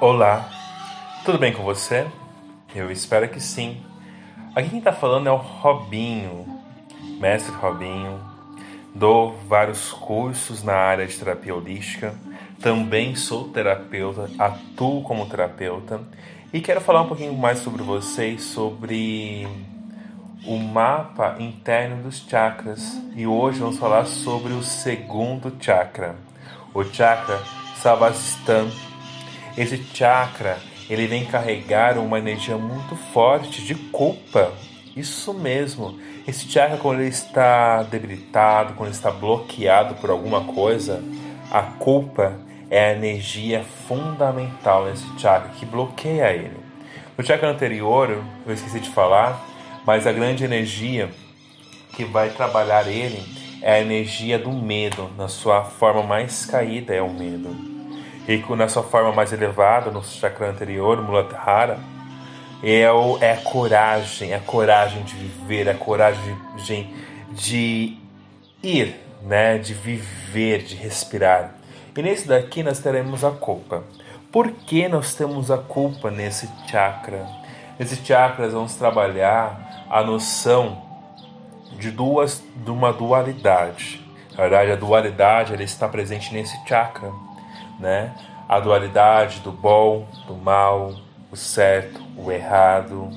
Olá, tudo bem com você? Eu espero que sim. Aqui quem está falando é o Robinho, mestre Robinho. Dou vários cursos na área de terapia holística. Também sou terapeuta, atuo como terapeuta e quero falar um pouquinho mais sobre vocês sobre o mapa interno dos chakras. E hoje vamos falar sobre o segundo chakra, o chakra Savastan esse chakra, ele vem carregar uma energia muito forte de culpa. Isso mesmo. Esse chakra, quando ele está debilitado, quando ele está bloqueado por alguma coisa, a culpa é a energia fundamental nesse chakra que bloqueia ele. No chakra anterior, eu esqueci de falar, mas a grande energia que vai trabalhar ele é a energia do medo, na sua forma mais caída é o medo. E na sua forma mais elevada, no chakra anterior, Muladhara, é, o, é a coragem, é a coragem de viver, é a coragem de, de ir, né? de viver, de respirar. E nesse daqui nós teremos a culpa. Por que nós temos a culpa nesse chakra? Nesse chakra nós vamos trabalhar a noção de duas, de uma dualidade. Na verdade, a dualidade ela está presente nesse chakra né? A dualidade do bom, do mal, o certo, o errado,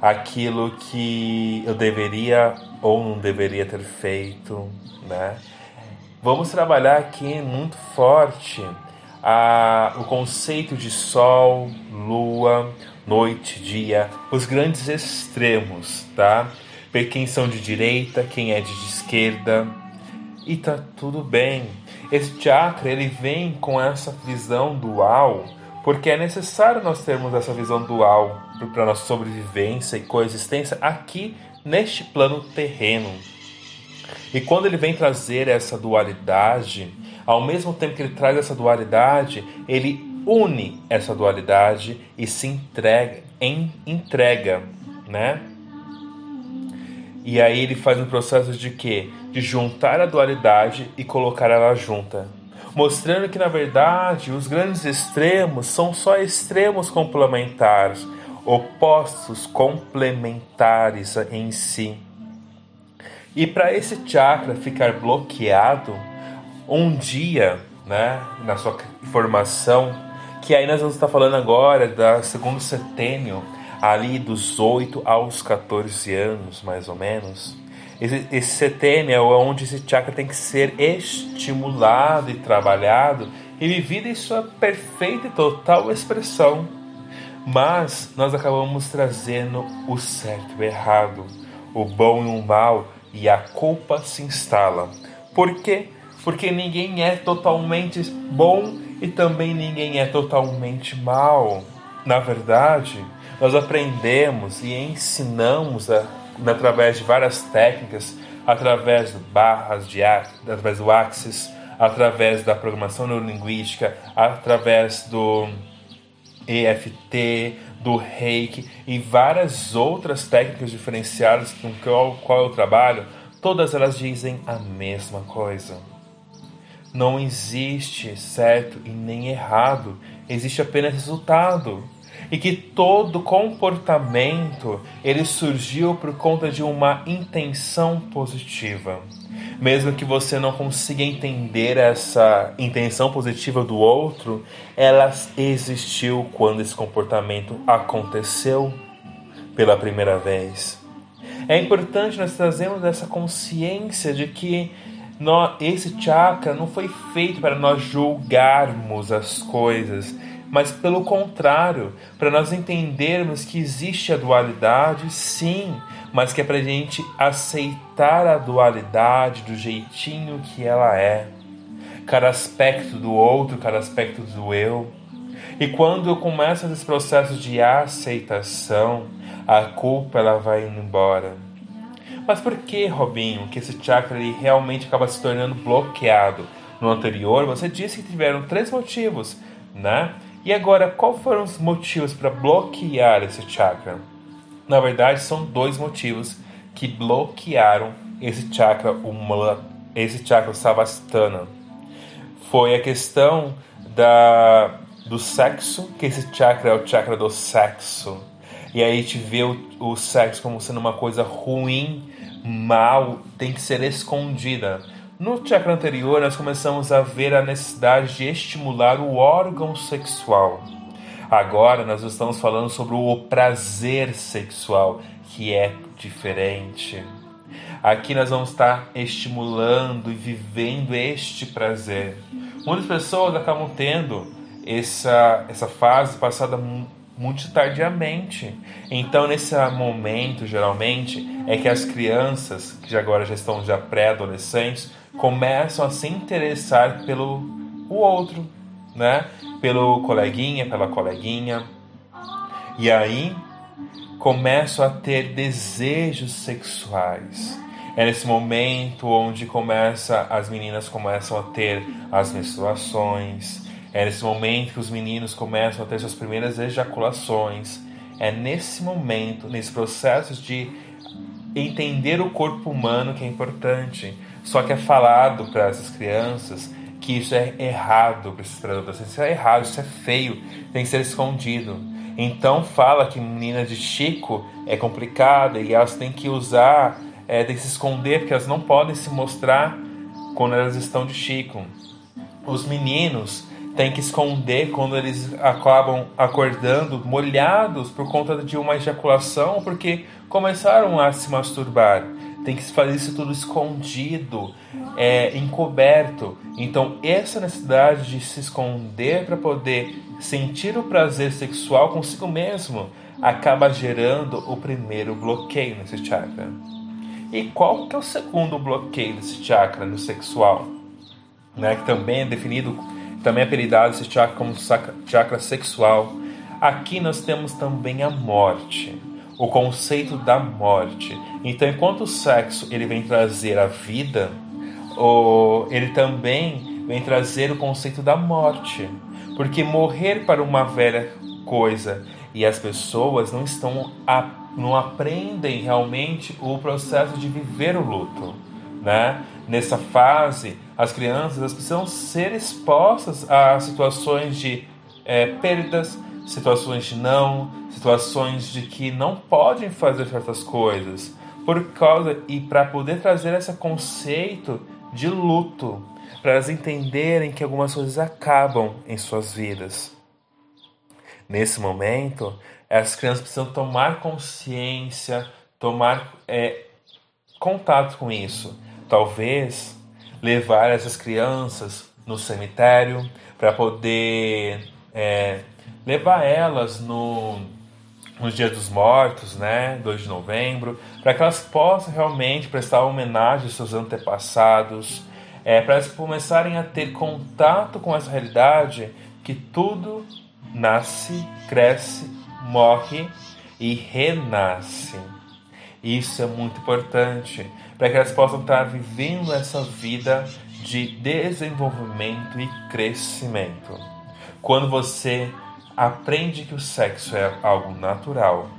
aquilo que eu deveria ou não deveria ter feito, né? Vamos trabalhar aqui muito forte a, o conceito de sol, lua, noite, dia, os grandes extremos, tá? Quem são de direita, quem é de esquerda, e tá tudo bem. Esse chakra ele vem com essa visão dual, porque é necessário nós termos essa visão dual para nossa sobrevivência e coexistência aqui neste plano terreno. E quando ele vem trazer essa dualidade, ao mesmo tempo que ele traz essa dualidade, ele une essa dualidade e se entrega, em, entrega, né? E aí ele faz um processo de quê? De juntar a dualidade e colocar ela junta. Mostrando que na verdade os grandes extremos são só extremos complementares, opostos complementares em si. E para esse chakra ficar bloqueado, um dia, né, na sua formação, que aí nós vamos estar falando agora da segundo setênio, ali dos 8 aos 14 anos, mais ou menos. Esse, esse setênio é onde esse chakra tem que ser estimulado e trabalhado e vivido em sua perfeita e total expressão. Mas nós acabamos trazendo o certo e o errado, o bom e o mal, e a culpa se instala. Por quê? Porque ninguém é totalmente bom e também ninguém é totalmente mal. Na verdade, nós aprendemos e ensinamos a, através de várias técnicas, através do barras, de, através do Axis, através da programação neurolinguística, através do EFT, do Reiki e várias outras técnicas diferenciadas com qual, qual eu trabalho, todas elas dizem a mesma coisa. Não existe certo e nem errado, existe apenas resultado e que todo comportamento ele surgiu por conta de uma intenção positiva. Mesmo que você não consiga entender essa intenção positiva do outro, ela existiu quando esse comportamento aconteceu pela primeira vez. É importante nós trazermos essa consciência de que esse chakra não foi feito para nós julgarmos as coisas, mas pelo contrário, para nós entendermos que existe a dualidade, sim, mas que é para a gente aceitar a dualidade do jeitinho que ela é, cada aspecto do outro, cada aspecto do eu. E quando eu começo esse processo de aceitação, a culpa ela vai indo embora. Mas por que, Robinho, que esse chakra ele realmente acaba se tornando bloqueado? No anterior, você disse que tiveram três motivos, né? E agora, quais foram os motivos para bloquear esse chakra? Na verdade, são dois motivos que bloquearam esse chakra, uma, esse chakra savastana. Foi a questão da, do sexo, que esse chakra é o chakra do sexo. E aí a gente vê o, o sexo como sendo uma coisa ruim, mal, tem que ser escondida. No chakra anterior, nós começamos a ver a necessidade de estimular o órgão sexual. Agora, nós estamos falando sobre o prazer sexual, que é diferente. Aqui nós vamos estar estimulando e vivendo este prazer. Muitas pessoas acabam tendo essa, essa fase passada muito tardiamente. Então, nesse momento, geralmente, é que as crianças, que agora já estão já pré-adolescentes, começam a se interessar pelo o outro, né? Pelo coleguinha, pela coleguinha. E aí começam a ter desejos sexuais. É nesse momento onde começa as meninas começam a ter as menstruações. É nesse momento que os meninos começam a ter suas primeiras ejaculações. É nesse momento, nesse processo de entender o corpo humano que é importante. Só que é falado para essas crianças que isso é errado para esses adolescentes. Isso é errado, isso é feio, tem que ser escondido. Então fala que menina de Chico é complicada e elas têm que usar é, de se esconder, porque elas não podem se mostrar quando elas estão de Chico. Os meninos têm que esconder quando eles acabam acordando molhados por conta de uma ejaculação, porque começaram a se masturbar. Tem que fazer isso tudo escondido, é, encoberto. Então, essa necessidade de se esconder para poder sentir o prazer sexual consigo mesmo acaba gerando o primeiro bloqueio nesse chakra. E qual que é o segundo bloqueio desse chakra no sexual? Né, que também é definido, também apelidado esse chakra como chakra sexual. Aqui nós temos também a morte, o conceito da morte. Então, enquanto o sexo ele vem trazer a vida, ele também vem trazer o conceito da morte. Porque morrer para uma velha coisa e as pessoas não estão não aprendem realmente o processo de viver o luto, né? Nessa fase, as crianças precisam ser expostas a situações de é, perdas, situações de não, situações de que não podem fazer certas coisas, por causa e para poder trazer esse conceito de luto, para elas entenderem que algumas coisas acabam em suas vidas. Nesse momento, as crianças precisam tomar consciência, tomar é, contato com isso. Talvez levar essas crianças no cemitério para poder é, levar elas no, no Dia dos Mortos, né, 2 de novembro, para que elas possam realmente prestar homenagem aos seus antepassados, é, para elas começarem a ter contato com essa realidade que tudo nasce, cresce morre e renasce. Isso é muito importante para que elas possam estar vivendo essa vida de desenvolvimento e crescimento. Quando você aprende que o sexo é algo natural,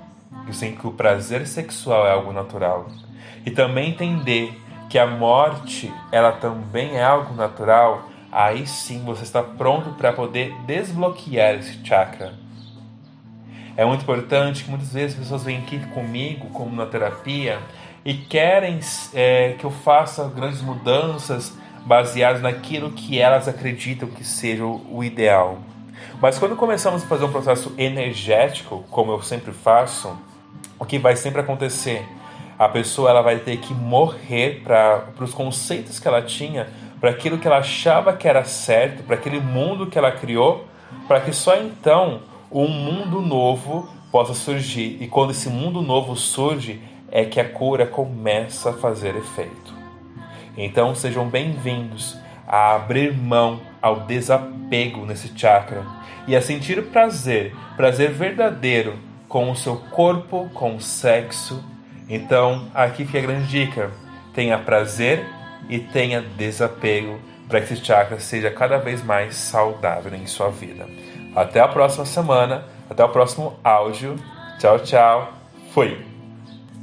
que o prazer sexual é algo natural, e também entender que a morte ela também é algo natural, aí sim você está pronto para poder desbloquear esse chakra é muito importante que muitas vezes as pessoas vêm aqui comigo, como na terapia, e querem é, que eu faça grandes mudanças baseadas naquilo que elas acreditam que seja o ideal. Mas quando começamos a fazer um processo energético, como eu sempre faço, o que vai sempre acontecer? A pessoa ela vai ter que morrer para os conceitos que ela tinha, para aquilo que ela achava que era certo, para aquele mundo que ela criou, para que só então um mundo novo possa surgir. E quando esse mundo novo surge, é que a cura começa a fazer efeito. Então sejam bem-vindos a abrir mão ao desapego nesse chakra e a sentir prazer, prazer verdadeiro com o seu corpo, com o sexo. Então, aqui fica a grande dica: tenha prazer e tenha desapego para que esse chakra seja cada vez mais saudável em sua vida. Até a próxima semana, até o próximo áudio. Tchau, tchau. Fui.